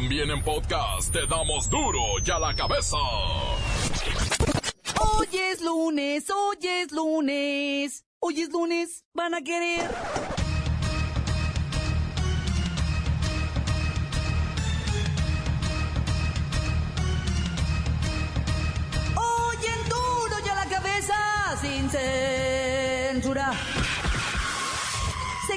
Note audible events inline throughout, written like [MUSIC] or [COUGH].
También en podcast te damos duro y a la cabeza. Hoy es lunes, hoy es lunes. Hoy es lunes, van a querer. Hoy en duro y a la cabeza, sin censura.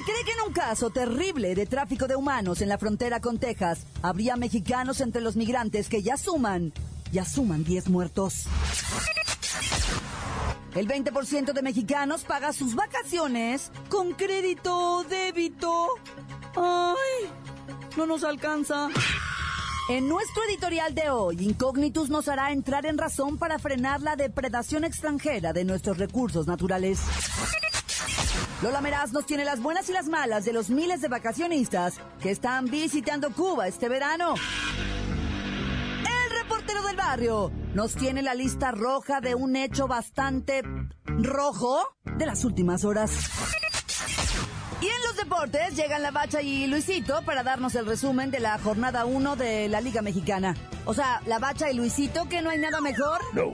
Cree que en un caso terrible de tráfico de humanos en la frontera con Texas, habría mexicanos entre los migrantes que ya suman, ya suman 10 muertos. El 20% de mexicanos paga sus vacaciones con crédito débito. ¡Ay! No nos alcanza. En nuestro editorial de hoy, Incognitus nos hará entrar en razón para frenar la depredación extranjera de nuestros recursos naturales. Lola Meraz nos tiene las buenas y las malas de los miles de vacacionistas que están visitando Cuba este verano. El reportero del barrio nos tiene la lista roja de un hecho bastante rojo de las últimas horas. Y en los deportes llegan la Bacha y Luisito para darnos el resumen de la jornada 1 de la Liga Mexicana. O sea, la Bacha y Luisito, que no hay nada mejor. No.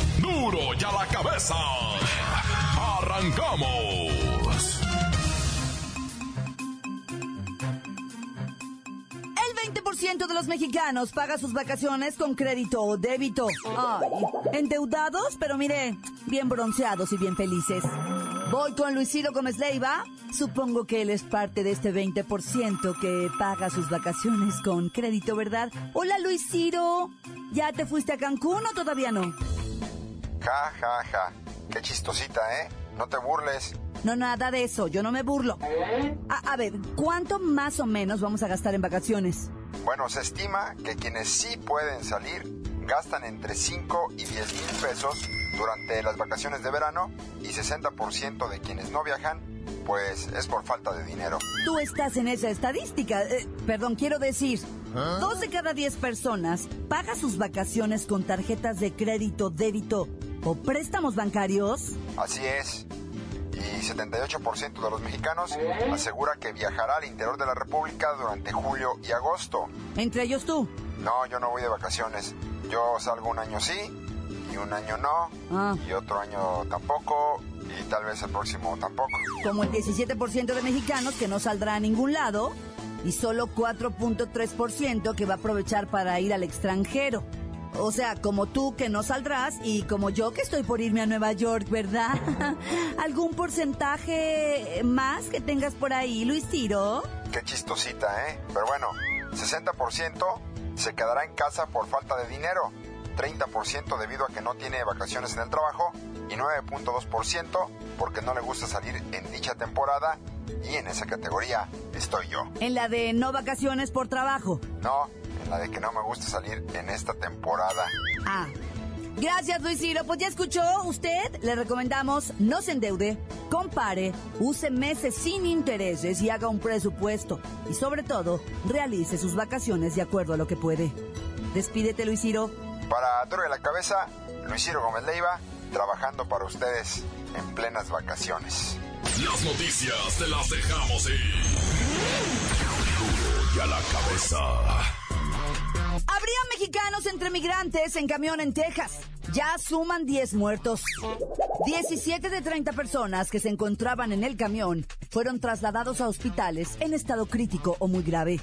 Duro y a la cabeza. Arrancamos. El 20% de los mexicanos paga sus vacaciones con crédito o débito. Ay, endeudados, pero mire, bien bronceados y bien felices. Voy con Luisito Gómez Leiva. Supongo que él es parte de este 20% que paga sus vacaciones con crédito, ¿verdad? Hola Luisito. ¿Ya te fuiste a Cancún o todavía no? Ja, ja, ja. Qué chistosita, ¿eh? No te burles. No, nada de eso, yo no me burlo. A, a ver, ¿cuánto más o menos vamos a gastar en vacaciones? Bueno, se estima que quienes sí pueden salir gastan entre 5 y 10 mil pesos durante las vacaciones de verano y 60% de quienes no viajan, pues es por falta de dinero. Tú estás en esa estadística. Eh, perdón, quiero decir, dos de cada diez personas paga sus vacaciones con tarjetas de crédito, débito o préstamos bancarios. Así es. Y 78% de los mexicanos asegura que viajará al interior de la República durante julio y agosto. Entre ellos tú. No, yo no voy de vacaciones. Yo salgo un año sí y un año no Ah. y otro año tampoco y tal vez el próximo tampoco. Como el 17% de mexicanos que no saldrá a ningún lado y solo 4.3% que va a aprovechar para ir al extranjero. O sea, como tú que no saldrás y como yo que estoy por irme a Nueva York, ¿verdad? [LAUGHS] ¿Algún porcentaje más que tengas por ahí, Luis Tiro? Qué chistosita, ¿eh? Pero bueno, 60% se quedará en casa por falta de dinero, 30% debido a que no tiene vacaciones en el trabajo y 9.2% porque no le gusta salir en dicha temporada y en esa categoría estoy yo. En la de no vacaciones por trabajo. No, la de que no me gusta salir en esta temporada. Ah. Gracias, Luis Ciro. Pues ya escuchó usted. Le recomendamos no se endeude, compare, use meses sin intereses y haga un presupuesto. Y sobre todo, realice sus vacaciones de acuerdo a lo que puede. Despídete, Luis Ciro. Para Duro de la Cabeza, Luis Ciro Gómez Leiva, trabajando para ustedes en plenas vacaciones. Las noticias te las dejamos ir. Duro y a la cabeza. Habría mexicanos entre migrantes en camión en Texas. Ya suman 10 muertos. 17 de 30 personas que se encontraban en el camión fueron trasladados a hospitales en estado crítico o muy grave.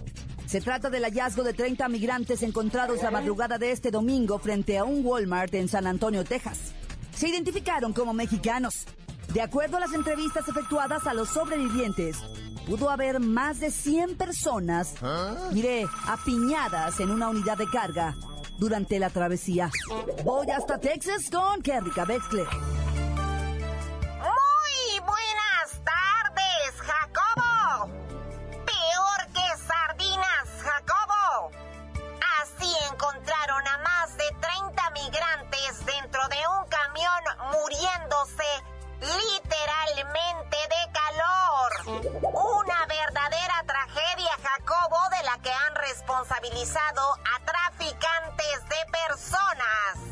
Se trata del hallazgo de 30 migrantes encontrados la madrugada de este domingo frente a un Walmart en San Antonio, Texas. Se identificaron como mexicanos. De acuerdo a las entrevistas efectuadas a los sobrevivientes, pudo haber más de 100 personas, mire, apiñadas en una unidad de carga durante la travesía. Voy hasta Texas con Kerrika Wexler. Responsabilizado a traficantes de personas.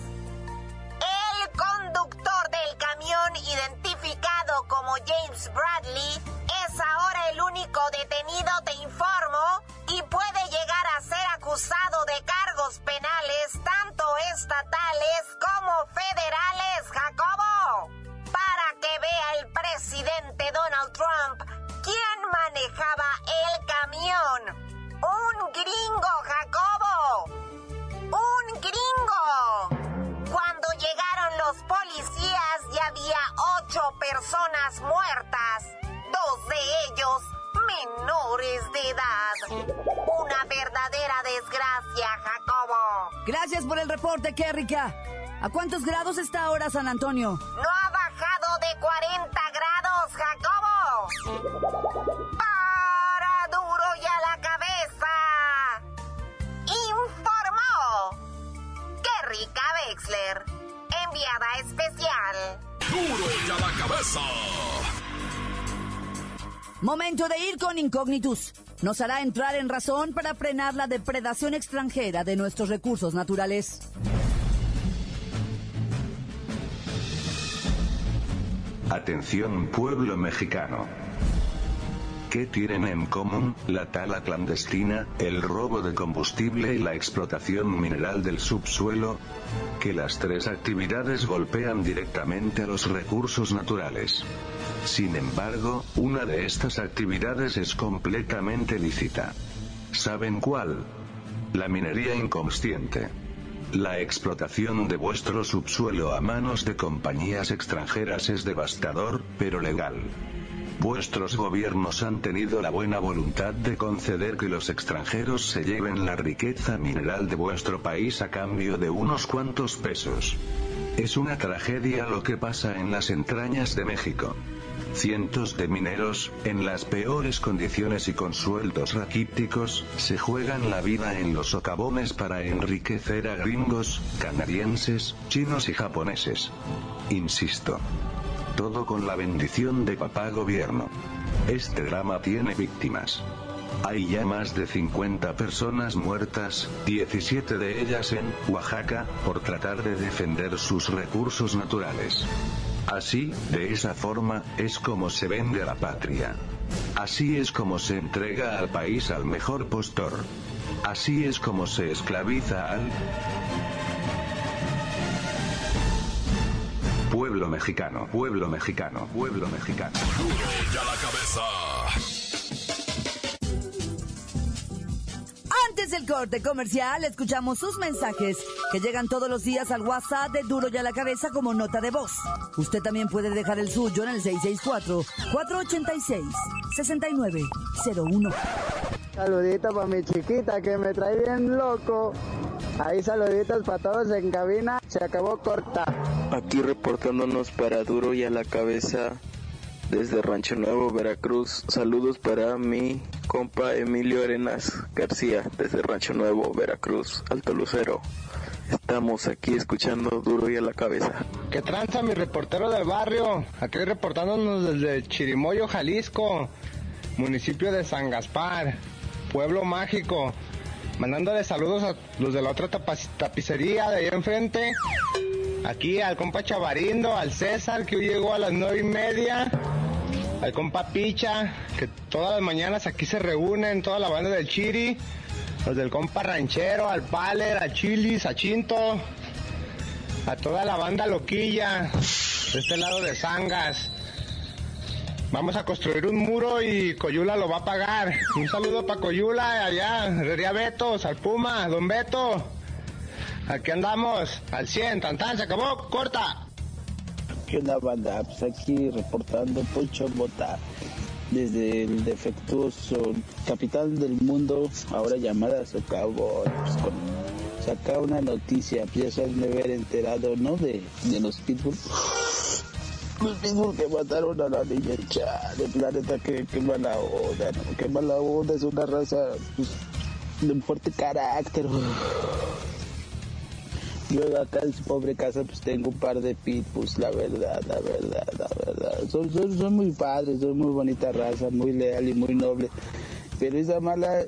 Reporte, Kérrica. ¿A cuántos grados está ahora San Antonio? No ha bajado de 40 grados, Jacobo. Para duro y a la cabeza. Informó Kerrika Wexler, enviada especial. Duro y a la cabeza. Momento de ir con Incognitus. Nos hará entrar en razón para frenar la depredación extranjera de nuestros recursos naturales. Atención pueblo mexicano. ¿Qué tienen en común la tala clandestina, el robo de combustible y la explotación mineral del subsuelo? Que las tres actividades golpean directamente a los recursos naturales. Sin embargo, una de estas actividades es completamente lícita. ¿Saben cuál? La minería inconsciente. La explotación de vuestro subsuelo a manos de compañías extranjeras es devastador, pero legal. Vuestros gobiernos han tenido la buena voluntad de conceder que los extranjeros se lleven la riqueza mineral de vuestro país a cambio de unos cuantos pesos. Es una tragedia lo que pasa en las entrañas de México. Cientos de mineros, en las peores condiciones y con sueldos raquíticos, se juegan la vida en los socavones para enriquecer a gringos, canadienses, chinos y japoneses. Insisto. Todo con la bendición de papá gobierno. Este drama tiene víctimas. Hay ya más de 50 personas muertas, 17 de ellas en Oaxaca, por tratar de defender sus recursos naturales. Así, de esa forma, es como se vende la patria. Así es como se entrega al país al mejor postor. Así es como se esclaviza al pueblo mexicano, pueblo mexicano, pueblo mexicano. La cabeza. Antes del corte comercial, escuchamos sus mensajes que llegan todos los días al WhatsApp de Duro y a la cabeza como nota de voz. Usted también puede dejar el suyo en el 664-486-6901. Saludito para mi chiquita que me trae bien loco. Ahí saluditos para todos en cabina. Se acabó corta. Aquí reportándonos para Duro y a la cabeza desde Rancho Nuevo, Veracruz. Saludos para mi compa Emilio Arenas García desde Rancho Nuevo, Veracruz, Alto Lucero. Estamos aquí escuchando Duro y a la cabeza. Que tranza mi reportero del barrio. Aquí reportándonos desde Chirimoyo, Jalisco. Municipio de San Gaspar. Pueblo mágico. Mandándole saludos a los de la otra tapicería de ahí enfrente. Aquí al compa Chavarindo, al César, que hoy llegó a las nueve y media. Al compa Picha, que todas las mañanas aquí se reúnen, toda la banda del Chiri. Los del compa Ranchero, al Paler, al Chilis, a Chinto. A toda la banda loquilla. De este lado de Sangas. Vamos a construir un muro y Coyula lo va a pagar. Un saludo para Coyula, allá, Herrería Betos, al Puma, Don Beto. Aquí andamos, al 100, tan tan, se acabó, corta. ¿Qué onda, banda? Pues aquí reportando Poncho Bota desde el defectuoso capital del mundo, ahora llamada Socavón. Pues saca una noticia, pues ya se de haber enterado, ¿no? De, los Pitbull. Los Pitbull que mataron a la niña chale, planeta, qué, qué mala onda, ¿no? Qué mala onda, es una raza pues, de un fuerte carácter. Yo acá en su pobre casa pues tengo un par de pitbulls, la verdad, la verdad, la verdad. Son, son, muy padres, son muy bonita raza, muy leal y muy noble. Pero esa mala,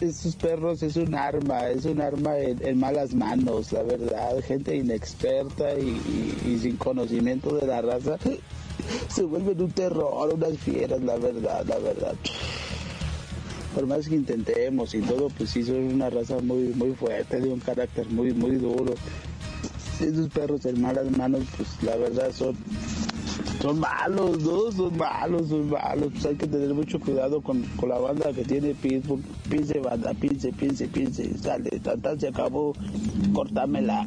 esos perros es un arma, es un arma en, malas manos, la verdad. Gente inexperta y, sin conocimiento de la raza [LAUGHS] se vuelven un terror, unas fieras, la verdad, la verdad. Por más que intentemos y todo, pues sí son una raza muy, muy fuerte, de un carácter muy, muy duro. Esos perros en malas manos, pues la verdad son son malos, ¿no? Son malos, son malos. Pues hay que tener mucho cuidado con, con la banda que tiene Pitbull. Pince banda, pince, pince, pince. Sale, tanta se acabó. Córtamela.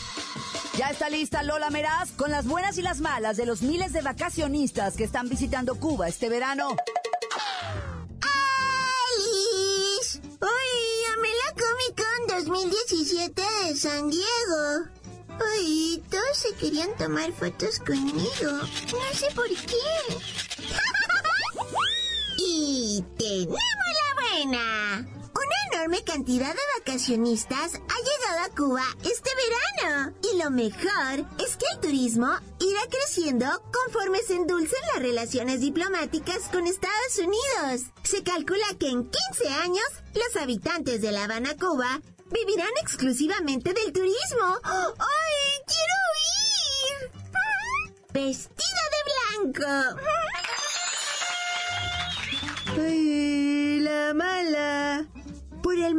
Ya está lista Lola Meraz con las buenas y las malas de los miles de vacacionistas que están visitando Cuba este verano. ¡Alice! ¡Uy! ¡Amé la Comic Con 2017 de San Diego! Ay, todos se querían tomar fotos conmigo. No sé por qué. [LAUGHS] y tenemos la buena. Cantidad de vacacionistas ha llegado a Cuba este verano. Y lo mejor es que el turismo irá creciendo conforme se endulcen las relaciones diplomáticas con Estados Unidos. Se calcula que en 15 años los habitantes de La Habana, Cuba, vivirán exclusivamente del turismo. ¡Ay, quiero ir! Vestida de blanco. ¡Ay, la mala!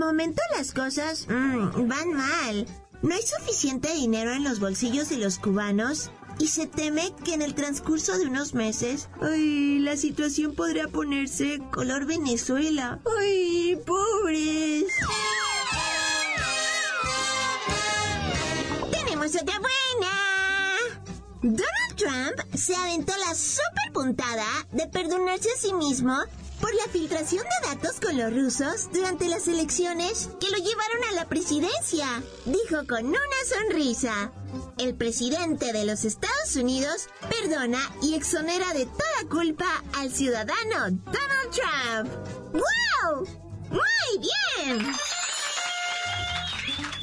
Momento las cosas mm, van mal. No hay suficiente dinero en los bolsillos de los cubanos y se teme que en el transcurso de unos meses, ay, la situación podría ponerse color Venezuela. Ay, pobres. otra buena. Donald Trump se aventó la super puntada de perdonarse a sí mismo por la filtración de datos con los rusos durante las elecciones que lo llevaron a la presidencia. Dijo con una sonrisa, el presidente de los Estados Unidos perdona y exonera de toda culpa al ciudadano Donald Trump. ¡Wow! ¡Muy bien!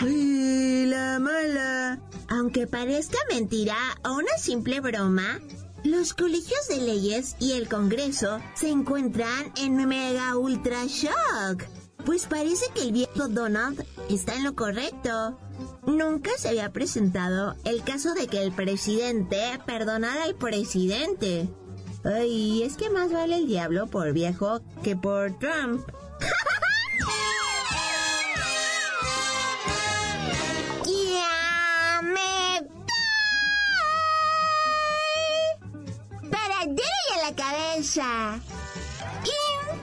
¡Uy, la mala! Aunque parezca mentira o una simple broma, los colegios de leyes y el Congreso se encuentran en mega ultra shock. Pues parece que el viejo Donald está en lo correcto. Nunca se había presentado el caso de que el presidente perdonara al presidente. Ay, es que más vale el diablo por viejo que por Trump. [LAUGHS]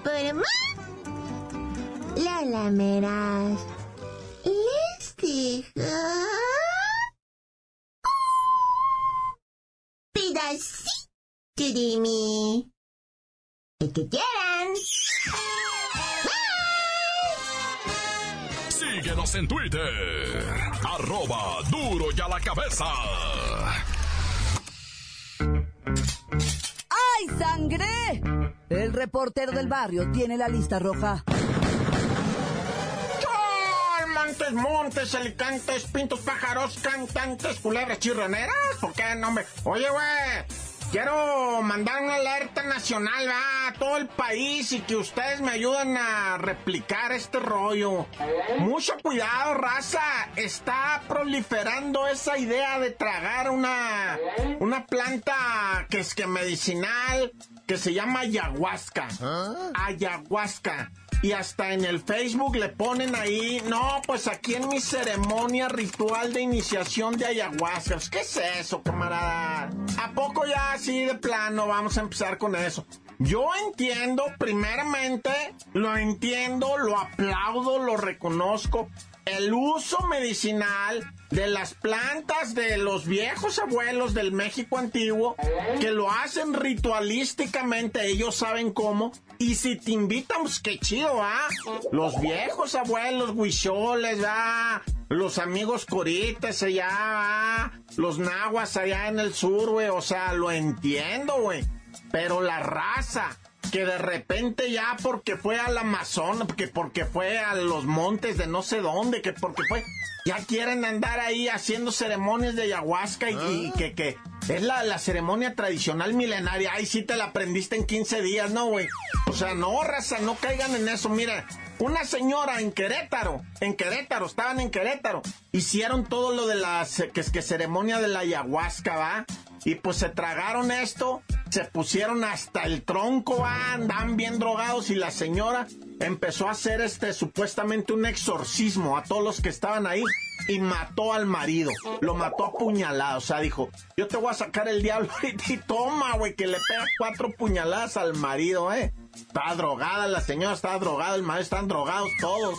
Informa la lameras. Les dejo pedacito de mí. El que quieran. Síguenos en Twitter. Arroba duro y a la cabeza. sangre! El reportero del barrio tiene la lista roja. Montes, montes, alicantes, pintos, pájaros, cantantes, culebras, chirroneras. ¿Por qué no me...? Oye, güey, Quiero mandar una alerta nacional a todo el país y que ustedes me ayuden a replicar este rollo. Mucho cuidado, raza. Está proliferando esa idea de tragar una, una planta que es que medicinal que se llama ayahuasca. ¿Ah? Ayahuasca y hasta en el Facebook le ponen ahí, no, pues aquí en mi ceremonia ritual de iniciación de ayahuasca. ¿Qué es eso, camarada? ¿A poco ya así de plano vamos a empezar con eso? Yo entiendo, primeramente, lo entiendo, lo aplaudo, lo reconozco. El uso medicinal de las plantas de los viejos abuelos del México antiguo que lo hacen ritualísticamente, ellos saben cómo. Y si te invitan, pues qué chido, ¿ah? Los viejos abuelos, huicholes, ¿ah? Los amigos coritas allá, ¿ah? Los nahuas allá en el sur, güey. O sea, lo entiendo, güey. Pero la raza, que de repente ya porque fue al Amazonas, que porque fue a los montes de no sé dónde, que porque fue, ya quieren andar ahí haciendo ceremonias de ayahuasca y, que, que es la, la, ceremonia tradicional milenaria. Ay, sí te la aprendiste en 15 días, ¿no, güey? O sea, no, raza, no caigan en eso. Mira, una señora en Querétaro, en Querétaro, estaban en Querétaro, hicieron todo lo de la que, que ceremonia de la ayahuasca, ¿va? Y pues se tragaron esto, se pusieron hasta el tronco, andan bien drogados y la señora empezó a hacer este supuestamente un exorcismo a todos los que estaban ahí y mató al marido. Lo mató a puñaladas. O sea, dijo, yo te voy a sacar el diablo [LAUGHS] y toma, güey, que le pega cuatro puñaladas al marido, eh. Estaba drogada la señora, estaba drogada, el marido, están drogados todos.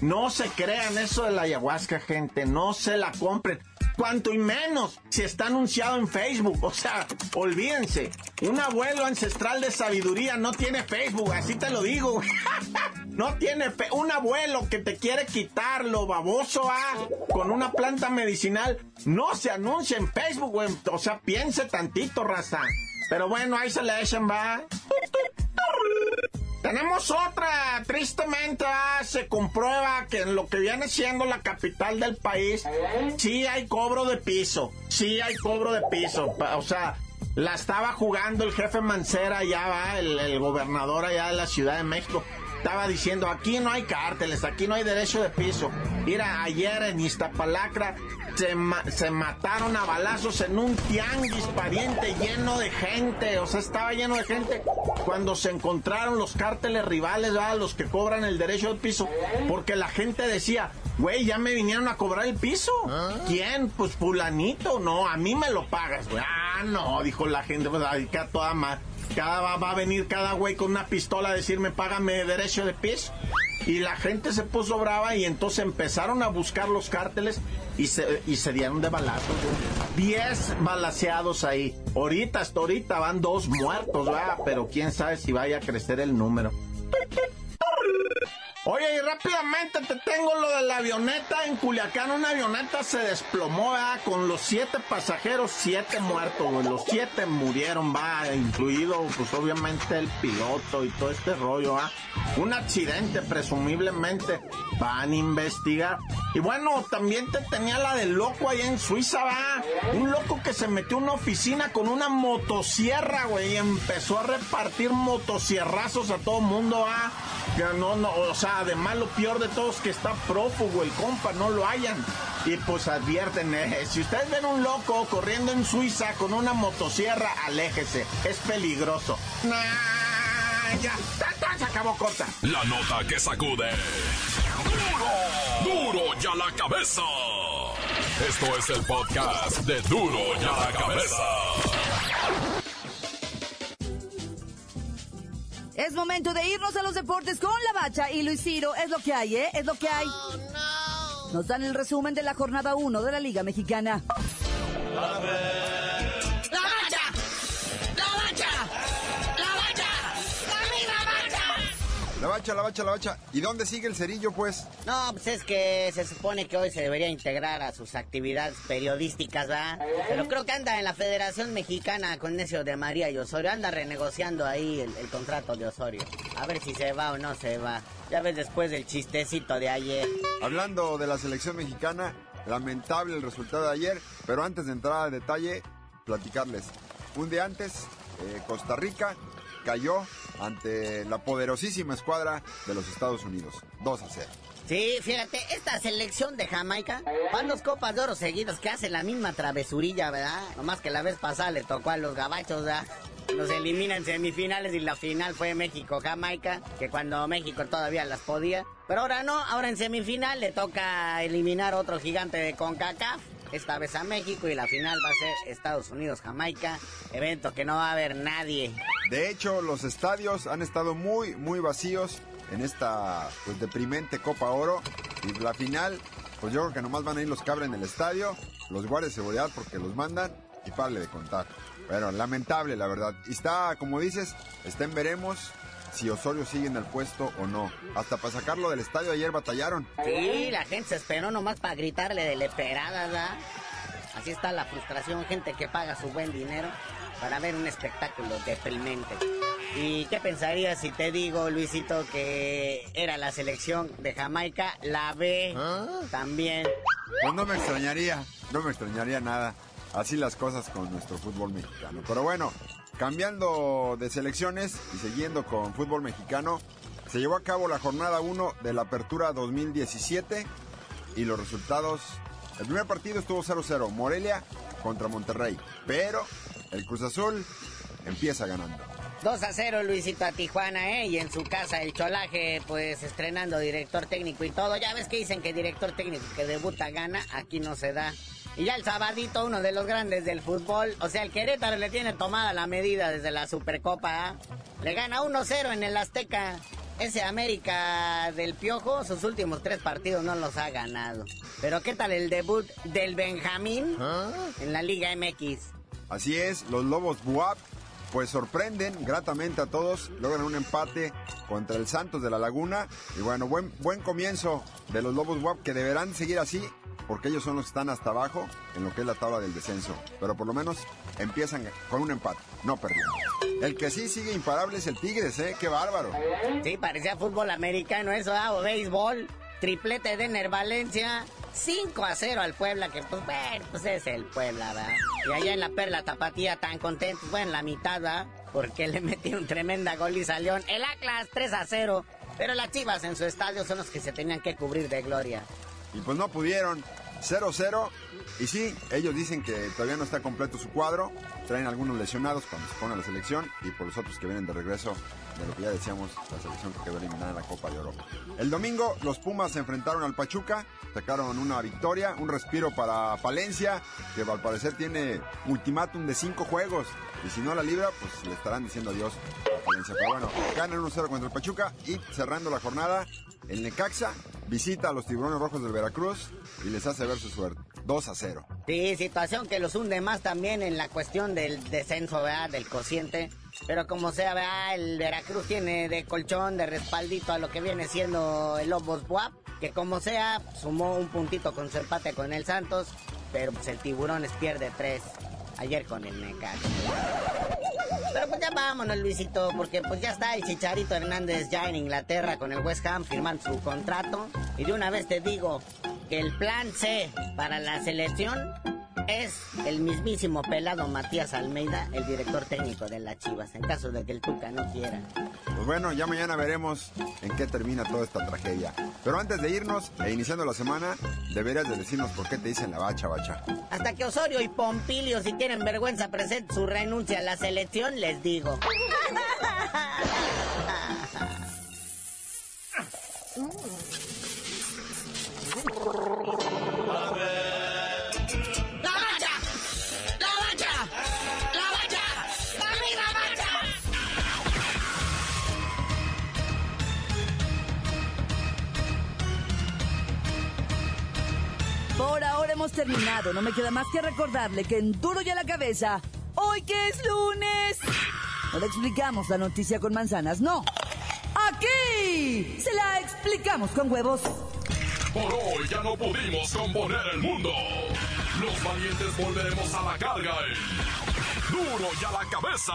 No se crean eso de la ayahuasca, gente. No se la compren cuanto y menos si está anunciado en Facebook. O sea, olvídense. Un abuelo ancestral de sabiduría no tiene Facebook, así te lo digo. [LAUGHS] no tiene un abuelo que te quiere quitar lo baboso ah, con una planta medicinal. No se anuncia en Facebook, güey. O sea, piense tantito, raza. Pero bueno, ahí se le echan, va. Tenemos otra, tristemente ah, se comprueba que en lo que viene siendo la capital del país, sí hay cobro de piso, sí hay cobro de piso, o sea, la estaba jugando el jefe Mancera ya va, el gobernador allá de la Ciudad de México, estaba diciendo, aquí no hay cárteles, aquí no hay derecho de piso. Mira, ayer en Iztapalacra se, mataron a balazos en un tianguis pariente lleno de gente, o sea, estaba lleno de gente cuando se encontraron los cárteles rivales, los que cobran el derecho de piso, porque la gente decía, güey, ya me vinieron a cobrar el piso. ¿Ah? ¿Quién? Pues fulanito, no, a mí me lo pagas, güey. Ah, no, dijo la gente, pues a toda más. Cada va, a venir cada güey con una pistola a decirme, págame derecho de piso. Y la gente se puso brava y entonces empezaron a buscar los cárteles y se, y se dieron de balazos. Diez balaseados ahí. Ahorita, hasta ahorita van dos muertos, ¿verdad? Pero quién sabe si vaya a crecer el número. Rápidamente te tengo lo de la avioneta en Culiacán. Una avioneta se desplomó, ¿verdad? Con los siete pasajeros, siete muertos, Los siete murieron, va, incluido, pues obviamente el piloto y todo este rollo, ¿ah? Un accidente, presumiblemente. Van a investigar. Y bueno, también te tenía la del loco allá en Suiza, va. Un loco que se metió en una oficina con una motosierra, güey, y empezó a repartir motosierrazos a todo mundo, va. No, no, o sea, además lo peor de todos que está prófugo el compa, no lo hayan. Y pues advierten, eh, si ustedes ven un loco corriendo en Suiza con una motosierra, aléjese, es peligroso. Nah, ya, se acabó corta. La nota que sacude. Duro, duro ya la cabeza. Esto es el podcast de Duro ya la cabeza. Es momento de irnos a los deportes con la bacha y Luis Ciro. Es lo que hay, ¿eh? Es lo que hay. Nos dan el resumen de la jornada 1 de la Liga Mexicana. La bacha, la bacha, la bacha. ¿Y dónde sigue el cerillo, pues? No, pues es que se supone que hoy se debería integrar a sus actividades periodísticas, ¿verdad? Pero creo que anda en la Federación Mexicana con ese de María y Osorio. Anda renegociando ahí el, el contrato de Osorio. A ver si se va o no se va. Ya ves después del chistecito de ayer. Hablando de la selección mexicana, lamentable el resultado de ayer, pero antes de entrar al detalle, platicarles. Un día antes, eh, Costa Rica cayó ante la poderosísima escuadra de los Estados Unidos. 2 a 0. Sí, fíjate, esta selección de Jamaica van dos copas de oro seguidos que hacen la misma travesurilla, ¿verdad? Nomás que la vez pasada le tocó a los gabachos, ¿verdad? Nos eliminan semifinales y la final fue México-Jamaica, que cuando México todavía las podía. Pero ahora no, ahora en semifinal le toca eliminar otro gigante de CONCACAF. Esta vez a México y la final va a ser Estados Unidos-Jamaica, evento que no va a haber nadie. De hecho, los estadios han estado muy, muy vacíos en esta pues, deprimente Copa Oro. Y la final, pues yo creo que nomás van a ir los que abren el estadio, los guardias de seguridad porque los mandan y pare de contar. Pero lamentable, la verdad. Y está, como dices, está en veremos si Osorio sigue en el puesto o no. Hasta para sacarlo del estadio ayer batallaron. Sí, la gente se esperó nomás para gritarle de leperada, ¿verdad? Así está la frustración, gente que paga su buen dinero para ver un espectáculo deprimente. ¿Y qué pensarías si te digo, Luisito, que era la selección de Jamaica, la B ¿Ah? también? Pues no me extrañaría, no me extrañaría nada. Así las cosas con nuestro fútbol mexicano. Pero bueno, cambiando de selecciones y siguiendo con fútbol mexicano, se llevó a cabo la jornada 1 de la Apertura 2017 y los resultados... El primer partido estuvo 0-0, Morelia contra Monterrey, pero el Cruz Azul empieza ganando. 2 a 0 Luisito a Tijuana, ¿eh? Y en su casa el Cholaje, pues estrenando director técnico y todo. Ya ves que dicen que director técnico que debuta gana, aquí no se da. Y ya el sabadito, uno de los grandes del fútbol, o sea, el Querétaro le tiene tomada la medida desde la Supercopa, ¿ah? Le gana 1-0 en el Azteca. Ese América del Piojo, sus últimos tres partidos no los ha ganado. Pero ¿qué tal el debut del Benjamín en la Liga MX? Así es, los Lobos Buap pues sorprenden gratamente a todos, logran un empate contra el Santos de la Laguna y bueno, buen, buen comienzo de los Lobos Buap que deberán seguir así porque ellos son los que están hasta abajo en lo que es la tabla del descenso, pero por lo menos empiezan con un empate, no perdieron. El que sí sigue imparable es el Tigres, ¿eh? ¡Qué bárbaro! Sí, parecía fútbol americano eso, ¿ah? o béisbol. Triplete de Ner Valencia, 5 a 0 al Puebla, que pues bueno, pues es el Puebla, ¿verdad? Y allá en la Perla Tapatía tan contentos, bueno, la mitad. Porque le [LAUGHS] metieron tremenda goliza a León. El Atlas 3 a 0, pero las Chivas en su estadio son los que se tenían que cubrir de gloria. Y pues no pudieron, 0-0. Y sí, ellos dicen que todavía no está completo su cuadro. Traen algunos lesionados cuando se pone la selección y por los otros que vienen de regreso de lo que ya decíamos, la selección que quedó eliminada en la Copa de Oro. El domingo los Pumas se enfrentaron al Pachuca, sacaron una victoria, un respiro para Palencia, que al parecer tiene ultimátum de cinco juegos. Y si no la libra, pues le estarán diciendo adiós a Palencia. Pero bueno, ganan 1-0 contra el Pachuca y cerrando la jornada, el Necaxa visita a los tiburones rojos del Veracruz y les hace ver su suerte. 2 a 0. Sí, situación que los hunde más también en la cuestión del descenso, ¿verdad? Del cociente. Pero como sea, ¿verdad? El Veracruz tiene de colchón, de respaldito a lo que viene siendo el Lobos Buap. Que como sea, sumó un puntito con su empate con el Santos. Pero pues el Tiburones pierde tres ayer con el Necaxa. Pero pues ya vámonos, Luisito, porque pues ya está el Chicharito Hernández ya en Inglaterra con el West Ham firmando su contrato. Y de una vez te digo que el plan C para la selección es el mismísimo pelado Matías Almeida, el director técnico de las Chivas, en caso de que el Tuca no quiera. Pues bueno, ya mañana veremos en qué termina toda esta tragedia. Pero antes de irnos e iniciando la semana, deberías de decirnos por qué te dicen la bacha, bacha. Hasta que Osorio y Pompilio, si tienen vergüenza, presenten su renuncia a la selección, les digo. Por ahora hemos terminado. No me queda más que recordarle que en Duro y a la cabeza, hoy que es lunes, no le explicamos la noticia con manzanas, no. Aquí se la explicamos con huevos. Por hoy ya no pudimos componer el mundo. Los valientes volveremos a la carga en Duro y a la cabeza.